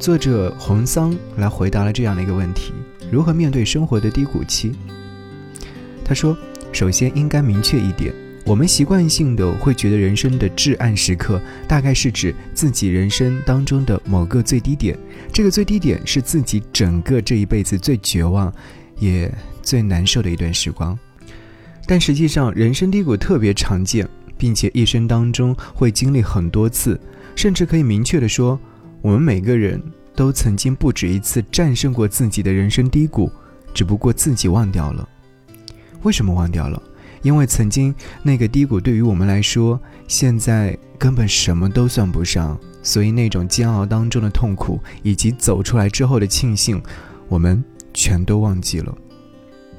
作者红桑来回答了这样的一个问题：如何面对生活的低谷期？他说：“首先应该明确一点，我们习惯性的会觉得人生的至暗时刻，大概是指自己人生当中的某个最低点。这个最低点是自己整个这一辈子最绝望，也最难受的一段时光。但实际上，人生低谷特别常见，并且一生当中会经历很多次，甚至可以明确的说。”我们每个人都曾经不止一次战胜过自己的人生低谷，只不过自己忘掉了。为什么忘掉了？因为曾经那个低谷对于我们来说，现在根本什么都算不上，所以那种煎熬当中的痛苦，以及走出来之后的庆幸，我们全都忘记了。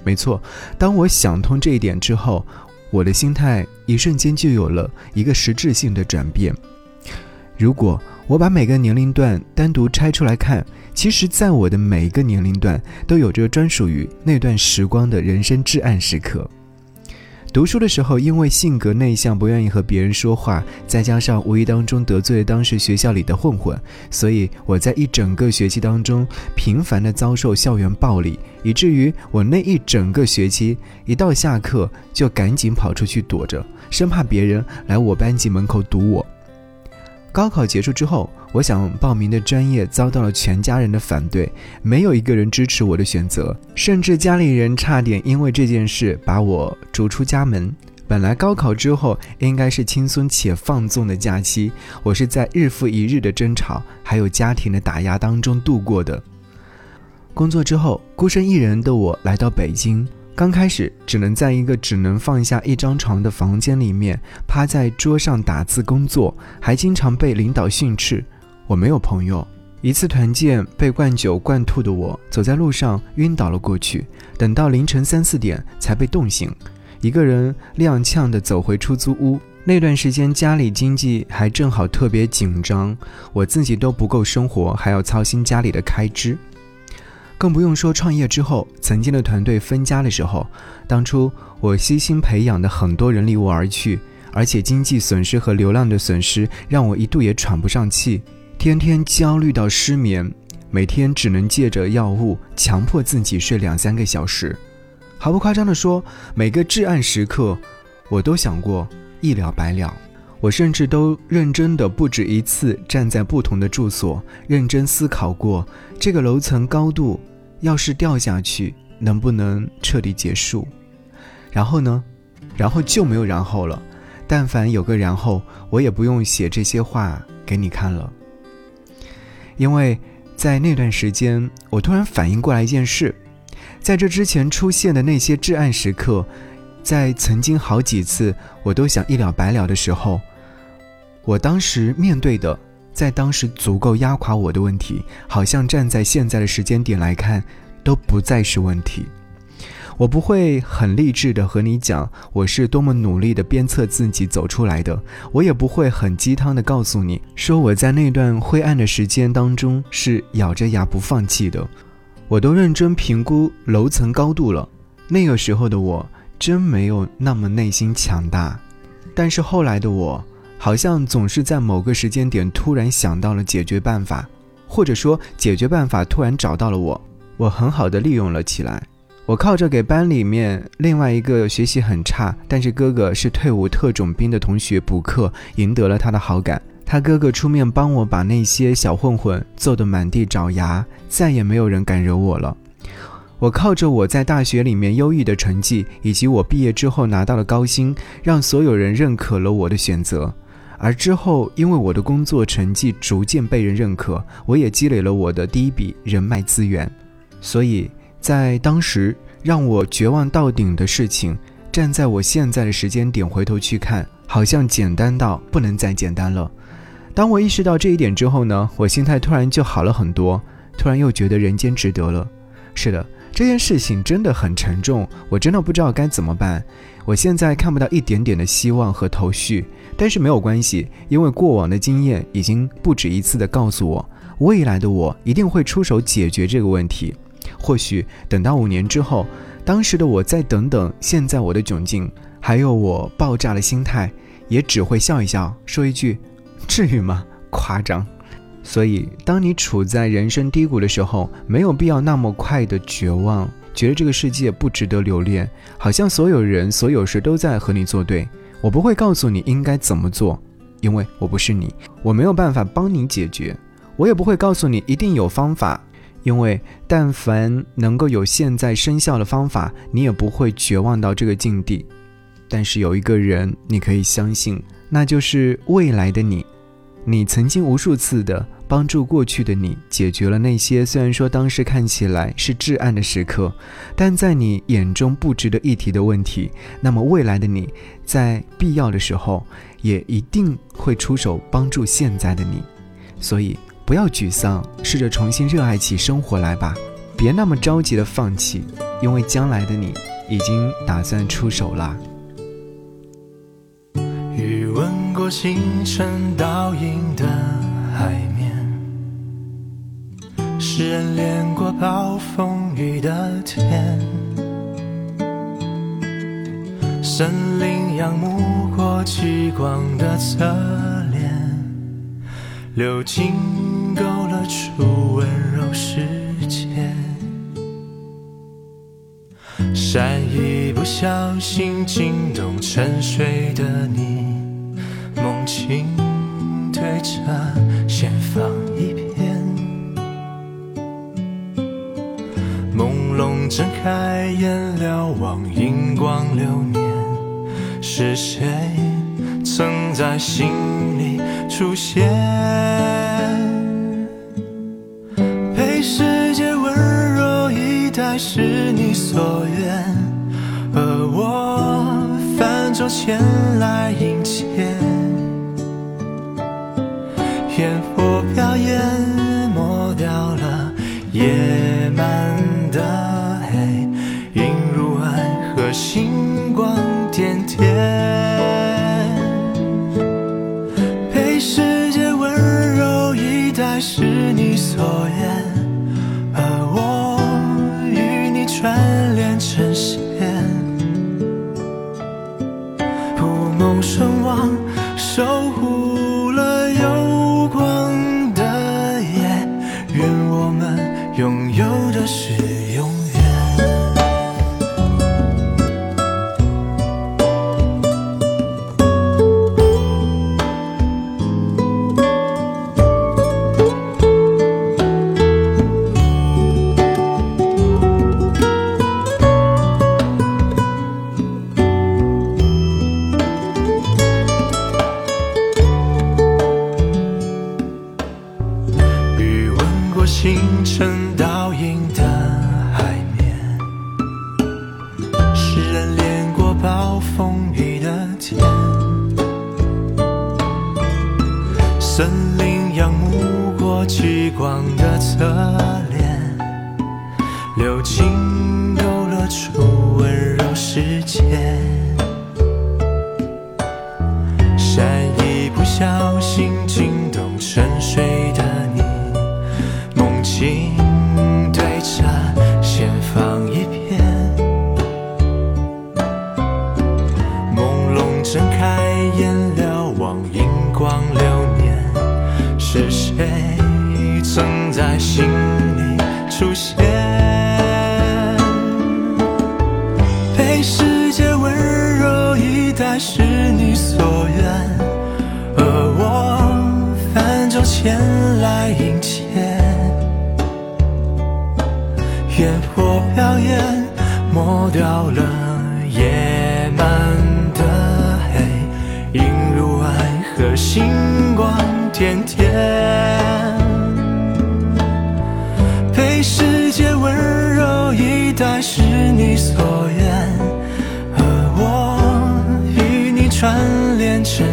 没错，当我想通这一点之后，我的心态一瞬间就有了一个实质性的转变。如果我把每个年龄段单独拆出来看，其实，在我的每一个年龄段都有着专属于那段时光的人生至暗时刻。读书的时候，因为性格内向，不愿意和别人说话，再加上无意当中得罪了当时学校里的混混，所以我在一整个学期当中频繁的遭受校园暴力，以至于我那一整个学期一到下课就赶紧跑出去躲着，生怕别人来我班级门口堵我。高考结束之后，我想报名的专业遭到了全家人的反对，没有一个人支持我的选择，甚至家里人差点因为这件事把我逐出家门。本来高考之后应该是轻松且放纵的假期，我是在日复一日的争吵还有家庭的打压当中度过的。工作之后，孤身一人的我来到北京。刚开始只能在一个只能放下一张床的房间里面趴在桌上打字工作，还经常被领导训斥。我没有朋友。一次团建被灌酒灌吐的我，走在路上晕倒了过去。等到凌晨三四点才被冻醒，一个人踉跄地走回出租屋。那段时间家里经济还正好特别紧张，我自己都不够生活，还要操心家里的开支。更不用说创业之后，曾经的团队分家的时候，当初我悉心培养的很多人离我而去，而且经济损失和流量的损失让我一度也喘不上气，天天焦虑到失眠，每天只能借着药物强迫自己睡两三个小时。毫不夸张地说，每个至暗时刻，我都想过一了百了。我甚至都认真的不止一次站在不同的住所，认真思考过这个楼层高度。要是掉下去，能不能彻底结束？然后呢？然后就没有然后了。但凡有个然后，我也不用写这些话给你看了。因为在那段时间，我突然反应过来一件事：在这之前出现的那些至暗时刻，在曾经好几次我都想一了百了的时候，我当时面对的。在当时足够压垮我的问题，好像站在现在的时间点来看，都不再是问题。我不会很励志的和你讲我是多么努力的鞭策自己走出来的，我也不会很鸡汤的告诉你说我在那段灰暗的时间当中是咬着牙不放弃的。我都认真评估楼层高度了，那个时候的我真没有那么内心强大，但是后来的我。好像总是在某个时间点突然想到了解决办法，或者说解决办法突然找到了我，我很好的利用了起来。我靠着给班里面另外一个学习很差，但是哥哥是退伍特种兵的同学补课，赢得了他的好感。他哥哥出面帮我把那些小混混揍得满地找牙，再也没有人敢惹我了。我靠着我在大学里面优异的成绩，以及我毕业之后拿到了高薪，让所有人认可了我的选择。而之后，因为我的工作成绩逐渐被人认可，我也积累了我的第一笔人脉资源，所以在当时让我绝望到顶的事情，站在我现在的时间点回头去看，好像简单到不能再简单了。当我意识到这一点之后呢，我心态突然就好了很多，突然又觉得人间值得了。是的。这件事情真的很沉重，我真的不知道该怎么办。我现在看不到一点点的希望和头绪，但是没有关系，因为过往的经验已经不止一次的告诉我，未来的我一定会出手解决这个问题。或许等到五年之后，当时的我再等等，现在我的窘境，还有我爆炸的心态，也只会笑一笑，说一句：“至于吗？夸张。”所以，当你处在人生低谷的时候，没有必要那么快的绝望，觉得这个世界不值得留恋，好像所有人、所有事都在和你作对。我不会告诉你应该怎么做，因为我不是你，我没有办法帮你解决。我也不会告诉你一定有方法，因为但凡能够有现在生效的方法，你也不会绝望到这个境地。但是有一个人你可以相信，那就是未来的你。你曾经无数次的帮助过去的你，解决了那些虽然说当时看起来是至暗的时刻，但在你眼中不值得一提的问题。那么未来的你，在必要的时候，也一定会出手帮助现在的你。所以不要沮丧，试着重新热爱起生活来吧，别那么着急的放弃，因为将来的你已经打算出手了。星辰倒映的海面，诗人恋过暴风雨的天，森林仰慕过极光的侧脸，流金勾勒出温柔世界，山一不小心惊动沉睡的你。梦境对着先放一片，朦胧睁开眼瞭望银光流年，是谁曾在心里出现？被世界温柔以待是你所愿，而我泛舟前来迎烟火表演抹掉了夜漫的黑，映入爱河星光点点。被世界温柔以待是你所愿，是用森林仰慕过极光的侧脸，流金勾勒出温柔世界，山一不小心惊动沉睡的你。梦境出现？被世界温柔以待是你所愿，而我泛舟前来迎接。烟火表演抹掉了夜漫的黑，映入爱河心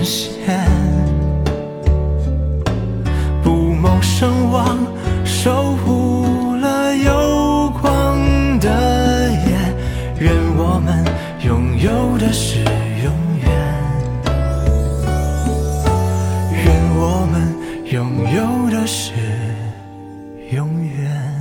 实现。不谋生望，守护了有光的夜，愿我们拥有的是永远，愿我们拥有的是永远。